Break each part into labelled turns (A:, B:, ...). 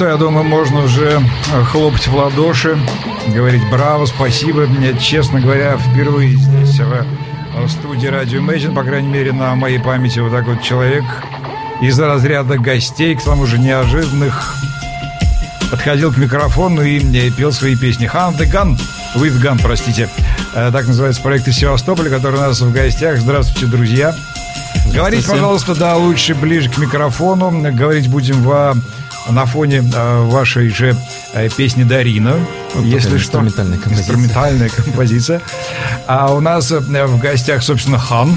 A: Что, я думаю, можно уже э, хлопать в ладоши, говорить браво, спасибо. Мне, честно говоря, впервые здесь, в студии радио Imagine, по крайней мере, на моей памяти вот такой вот человек из разряда гостей, к тому же неожиданных, подходил к микрофону и э, пел свои песни. Хан the Gun, with Gun, простите. Э, так называется проект из Севастополя, который у нас в гостях. Здравствуйте, друзья. Говорить, пожалуйста, да, лучше ближе к микрофону. Говорить будем во на фоне э, вашей же э, песни Дарина.
B: Вот если что. Инструментальная композиция.
A: Инструментальная композиция. А у нас э, в гостях, собственно, Хан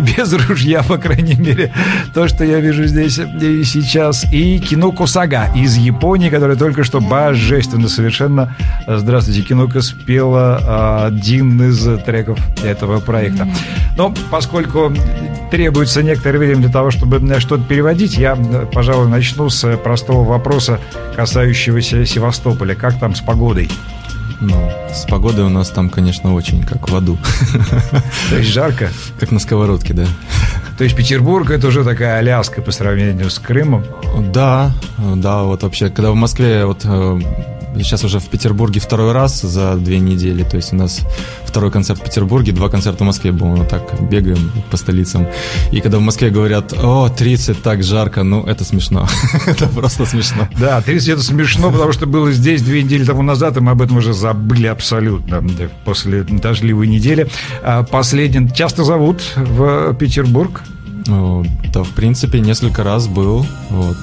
A: без ружья, по крайней мере, то, что я вижу здесь и сейчас. И Кино Кусага из Японии, которая только что божественно совершенно, здравствуйте, Кинока спела один из треков этого проекта. Но поскольку требуется некоторое время для того, чтобы что-то переводить, я, пожалуй, начну с простого вопроса, касающегося Севастополя. Как там с погодой?
B: Ну, с погодой у нас там, конечно, очень как в аду.
A: То есть жарко?
B: Как на сковородке, да.
A: То есть Петербург это уже такая Аляска по сравнению с Крымом?
B: Да, да, вот вообще, когда в Москве вот э, сейчас уже в Петербурге второй раз за две недели. То есть у нас второй концерт в Петербурге, два концерта в Москве было. Мы так бегаем по столицам. И когда в Москве говорят, о, 30, так жарко, ну, это смешно. это просто смешно.
A: Да, 30 это смешно, потому что было здесь две недели тому назад, и мы об этом уже забыли абсолютно после дождливой недели. А последний часто зовут в Петербург?
B: Да, в принципе, несколько раз был. Вот.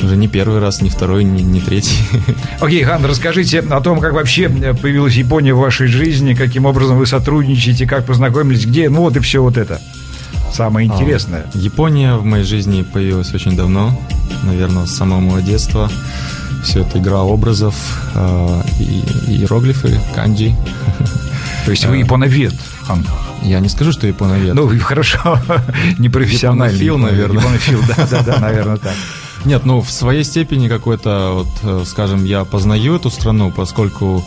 B: Уже не первый раз, не второй, не, не третий.
A: Окей, okay, Хан, расскажите о том, как вообще появилась Япония в вашей жизни, каким образом вы сотрудничаете, как познакомились, где, ну вот и все вот это. Самое а, интересное.
B: А, Япония в моей жизни появилась очень давно, наверное, с самого детства. Все это игра образов, э, и, иероглифы, канджи.
A: То есть вы а. японовед, Хан?
B: Я не скажу, что японовед.
A: Ну, хорошо, непрофессиональный.
B: Японофил, наверное.
A: Японофил, да, да, да, наверное, так.
B: Нет, ну в своей степени какой-то, вот, э, скажем, я познаю эту страну, поскольку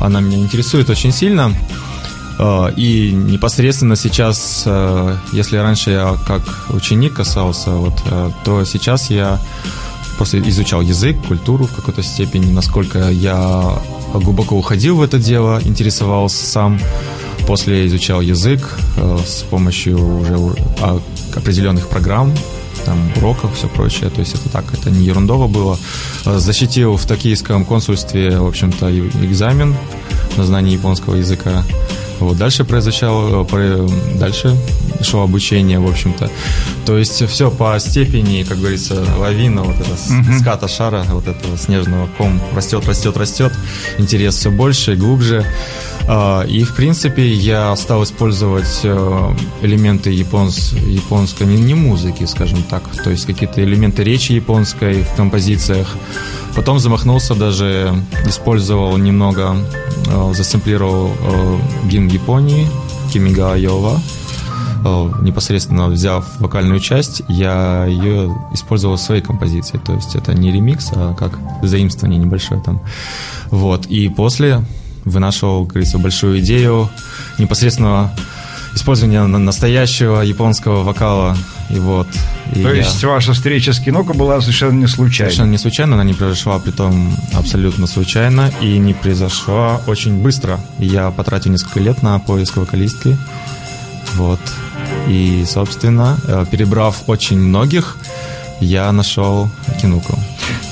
B: она меня интересует очень сильно. Э, и непосредственно сейчас, э, если раньше я как ученик касался, вот, то сейчас я просто изучал язык, культуру в какой-то степени, насколько я глубоко уходил в это дело, интересовался сам. После изучал язык с помощью уже а, определенных программ, там уроков, все прочее. То есть это так, это не ерундово было. Э, защитил в токийском консульстве, в общем-то, экзамен на знание японского языка. Вот дальше произошало, э, дальше шло обучение, в общем-то. То есть все по степени, как говорится, лавина, вот эта mm-hmm. ската шара, вот этого снежного ком растет, растет, растет. Интерес все больше и глубже. А, и, в принципе, я стал использовать э, элементы японс... японской, не, не музыки, скажем так, то есть какие-то элементы речи японской в композициях. Потом замахнулся даже, использовал немного, э, засэмплировал э, гимн Японии, Кимига Айова, непосредственно взяв вокальную часть, я ее использовал в своей композиции. То есть это не ремикс, а как заимствование небольшое там. Вот. И после вынашивал, как говорится, большую идею непосредственно использования настоящего японского вокала. И вот.
A: И То я... есть ваша встреча с Киноко была совершенно не случайна?
B: Совершенно не случайно, она не произошла, при том абсолютно случайно, и не произошла очень быстро. Я потратил несколько лет на поиск вокалистки. Вот. И, собственно, э, перебрав очень многих, я нашел Кинуку.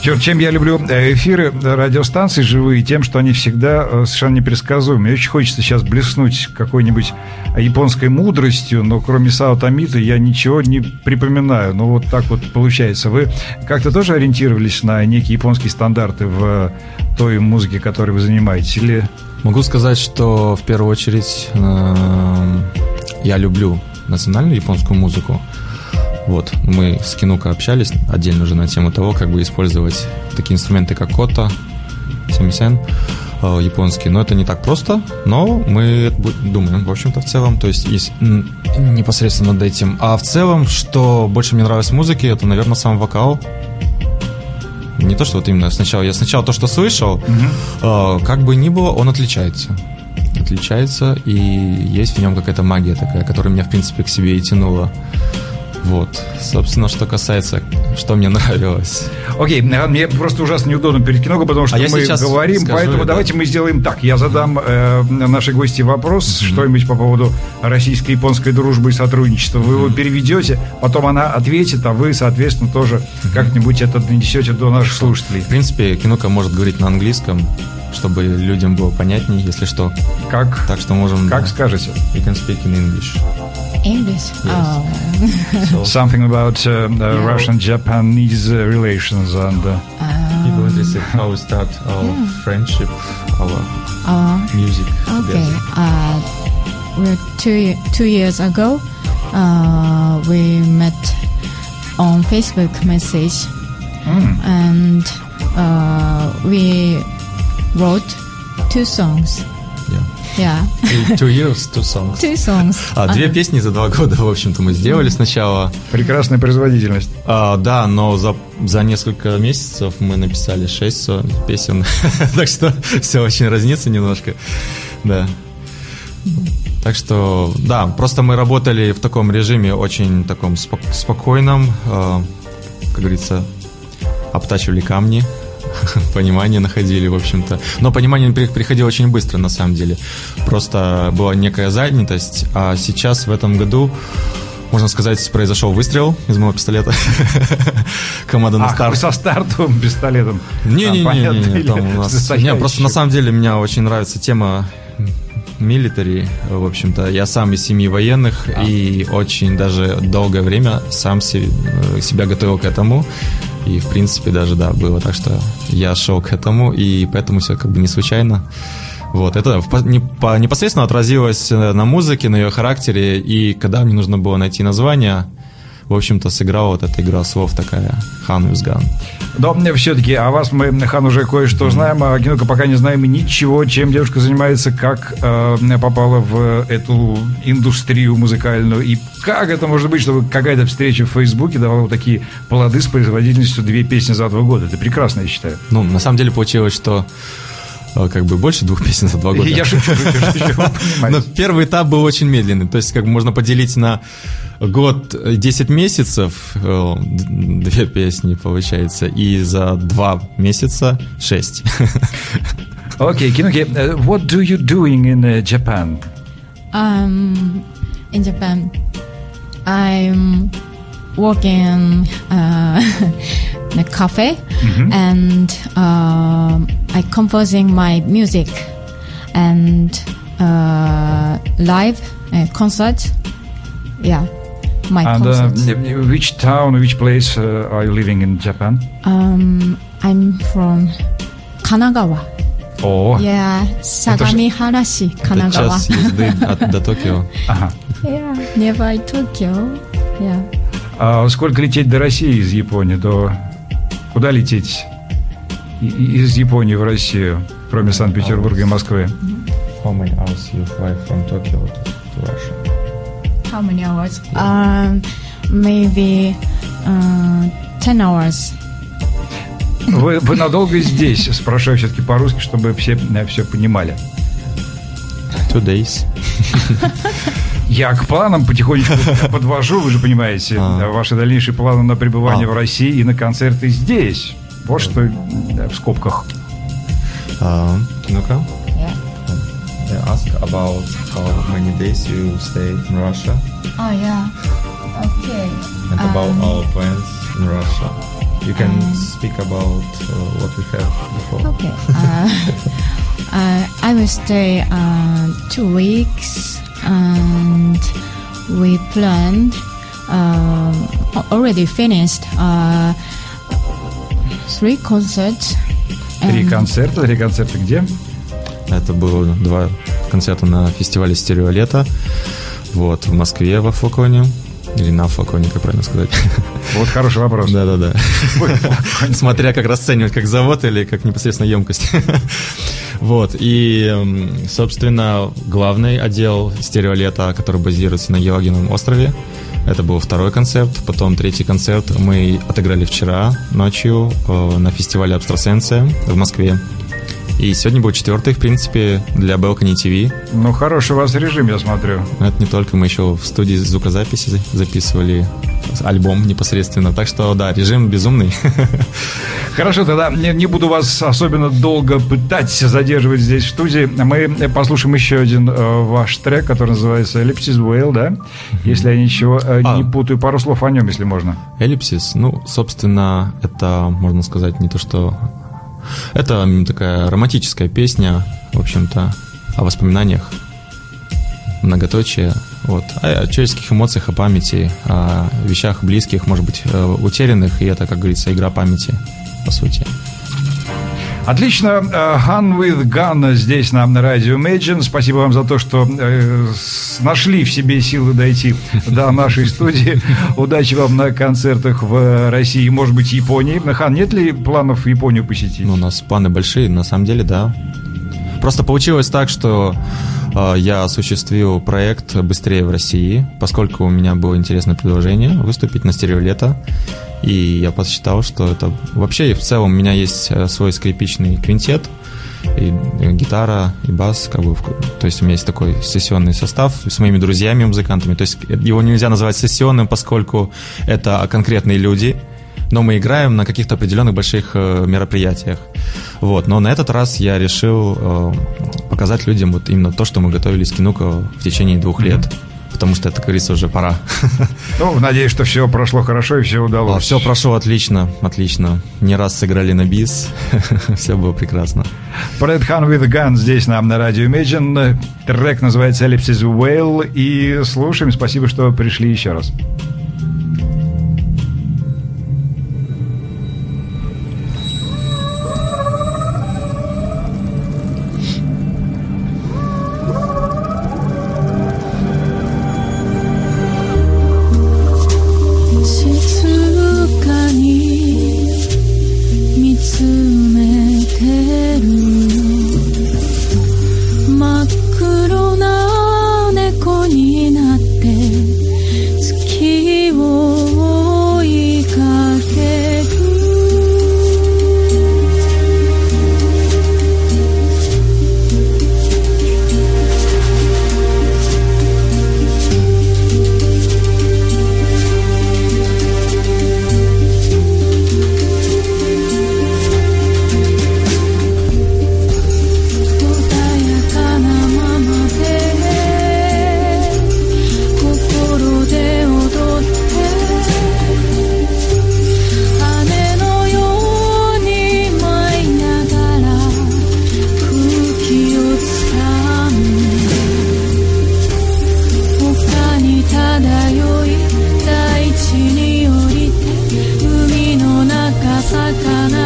A: Чем я люблю э, эфиры радиостанций живые, тем, что они всегда э, совершенно непредсказуемы. Мне очень хочется сейчас блеснуть какой-нибудь японской мудростью, но кроме Сао Тамита я ничего не припоминаю. Ну, вот так вот получается. Вы как-то тоже ориентировались на некие японские стандарты в той музыке, которой вы занимаетесь? Или...
B: Могу сказать, что в первую очередь э, я люблю национальную японскую музыку. Вот, мы с Кинука общались отдельно уже на тему того, как бы использовать такие инструменты, как кота, семисен, э, японские. Но это не так просто, но мы думаем, в общем-то, в целом. То есть, есть непосредственно над этим. А в целом, что больше мне нравилось в музыке, это, наверное, сам вокал. Не то, что вот именно сначала. Я сначала то, что слышал, угу. как бы ни было, он отличается отличается, и есть в нем какая-то магия такая, которая меня, в принципе, к себе и тянула. Вот, собственно, что касается, что мне нравилось.
A: Окей, okay, мне просто ужасно неудобно перед кино, потому что а мы говорим, скажу, поэтому да. давайте мы сделаем так. Я задам э, нашей гости вопрос, mm-hmm. что-нибудь по поводу российско-японской дружбы и сотрудничества. Вы mm-hmm. его переведете, потом она ответит, а вы, соответственно, тоже mm-hmm. как-нибудь это донесете до наших слушателей.
B: В принципе, кинока может говорить на английском, чтобы людям было понятнее, если что.
A: Как?
B: Так что можем...
A: Как да. скажете?
B: We can speak in English.
C: English. Yes.
A: Oh. so Something about uh, yeah. Russian-Japanese uh, relations and. Uh,
B: um, People interested how we start our yeah. friendship, our uh, music.
C: Okay. Uh, we're two two years ago. Uh, we met on Facebook message, mm. and uh, we wrote two songs.
B: Yeah. Two years, two songs.
C: Two songs.
B: А, две uh-huh. песни за два года, в общем-то, мы сделали сначала.
A: Прекрасная производительность.
B: А, да, но за, за несколько месяцев мы написали шесть песен. так что все очень разнится немножко. Да. Так что, да, просто мы работали в таком режиме очень таком спокойном, э, как говорится, обтачивали камни, понимание находили, в общем-то. Но понимание приходило очень быстро, на самом деле. Просто была некая занятость, а сейчас в этом году можно сказать, произошел выстрел из моего пистолета.
A: Команда на старт. со стартовым пистолетом.
B: Не-не-не, там у нас... Не, просто на самом деле мне очень нравится тема милитари, в общем-то. Я сам из семьи военных а. и очень даже долгое время сам себя готовил к этому. И, в принципе, даже, да, было так, что я шел к этому, и поэтому все как бы не случайно. Вот, это непосредственно отразилось на музыке, на ее характере, и когда мне нужно было найти название, в общем-то, сыграла вот эта игра слов такая «Хан Юзган».
A: Но все-таки о вас мы, Хан, уже кое-что знаем, а Кинука пока не знаем ничего, чем девушка занимается, как э, попала в эту индустрию музыкальную, и как это может быть, чтобы какая-то встреча в Фейсбуке давала вот такие плоды с производительностью две песни за два года. Это прекрасно, я считаю.
B: Ну, на самом деле получилось, что э, как бы больше двух песен за два года.
A: Я шучу.
B: Но первый этап был очень медленный. То есть, как бы можно поделить на год 10 месяцев две песни получается, и за два месяца шесть.
A: Okay, Kinuke, uh, what do you doing in uh, Japan?
C: Um, in Japan, I'm working uh, in a cafe mm-hmm. and uh, I composing my music and uh, live uh, concerts. Yeah my
A: and, concerts. Uh, which town, which place uh, are you living in Japan?
C: Um, I'm from Kanagawa.
A: О,
C: yeah, Sagamiharashi, Kanagawa.
B: час езды от, до Токио.
C: Ага. Yeah, nearby Tokyo. Yeah.
A: А сколько лететь до России из Японии? До куда лететь из Японии в Россию, кроме Санкт-Петербурга и Москвы?
B: How many hours you fly from Tokyo to, to Russia?
C: How many hours? Um, maybe uh, 10 hours.
A: Вы, вы надолго здесь? Спрашиваю все-таки по-русски, чтобы все, все понимали.
B: Two days.
A: Я к планам потихонечку подвожу, вы же понимаете, а. ваши дальнейшие планы на пребывание а. в России и на концерты здесь. Вот что в скобках.
B: А, ну-ка. ask about how many days you stay in Russia.
C: Oh yeah. Okay.
B: And um, about our plans in Russia. You can um, speak about uh, what we have before.
C: Okay. Uh, I will stay uh, two weeks, and we planned uh, already finished uh, three concerts.
A: Три концерта. Три концерта где?
B: Это было два концерта на фестивале «Стерео лето». Вот, в Москве, во флаконе. Или на флаконе, как правильно сказать.
A: Вот хороший вопрос.
B: Да-да-да. Смотря как расценивать, как завод или как непосредственно емкость. Вот, и, собственно, главный отдел «Стереолета», который базируется на Елагиновом острове, это был второй концерт. Потом третий концерт мы отыграли вчера ночью э, на фестивале «Абстрасенция» в Москве. И сегодня был четвертый, в принципе, для Balcony TV.
A: Ну, хороший у вас режим, я смотрю.
B: Это не только, мы еще в студии звукозаписи записывали альбом непосредственно. Так что, да, режим безумный.
A: Хорошо, тогда не, не буду вас особенно долго пытать, задерживать здесь в студии. Мы послушаем еще один э, ваш трек, который называется Ellipsis Whale, да? Если я ничего э, а. не путаю. Пару слов о нем, если можно.
B: Ellipsis, ну, собственно, это, можно сказать, не то, что это такая романтическая песня, в общем-то, о воспоминаниях, многоточие, вот, о, человеческих эмоциях, о памяти, о вещах близких, может быть, э, утерянных, и это, как говорится, игра памяти, по сути.
A: Отлично. Gun with Gun здесь на, радио Imagine. Спасибо вам за то, что э, нашли в себе силы дойти до нашей студии. Удачи вам на концертах в России, может быть, Японии. Хан, нет ли планов Японию посетить?
B: Ну, у нас планы большие, на самом деле, да. Просто получилось так, что э, я осуществил проект быстрее в России, поскольку у меня было интересное предложение выступить на стерео лето. И я посчитал, что это... Вообще, в целом, у меня есть э, свой скрипичный квинтет, и э, гитара, и бас, как бы, то есть у меня есть такой сессионный состав с моими друзьями, музыкантами, то есть его нельзя называть сессионным, поскольку это конкретные люди, но мы играем на каких-то определенных больших э, мероприятиях. Вот. Но на этот раз я решил э, показать людям вот именно то, что мы готовились к Кинуко в течение двух лет. Потому что это, как говорится, уже пора.
A: Ну, надеюсь, что все прошло хорошо и все удалось.
B: А, все прошло отлично, отлично. Не раз сыграли на бис, все было прекрасно.
A: Брэд Хан with Gun здесь нам на радио Imagine. Трек называется Ellipsis Whale. И слушаем. Спасибо, что пришли еще раз.
C: 魚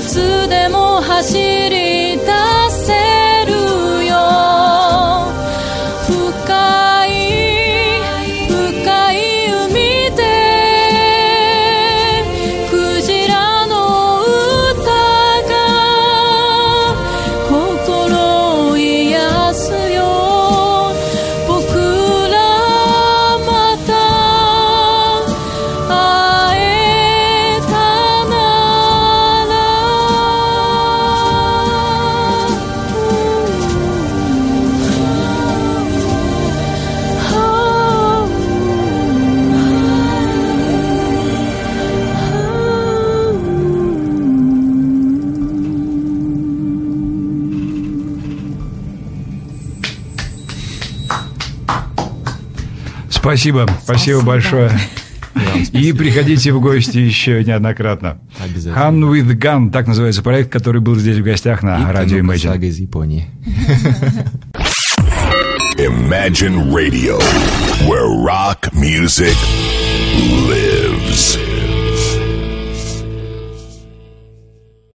C: いつでも走り
A: Спасибо, спасибо большое. И приходите в гости еще неоднократно.
B: Обязательно.
A: Хан with Gun, так называется проект, который был здесь в гостях на радио Imagine.
B: Сага из Японии.
D: Imagine Radio, where rock music lives.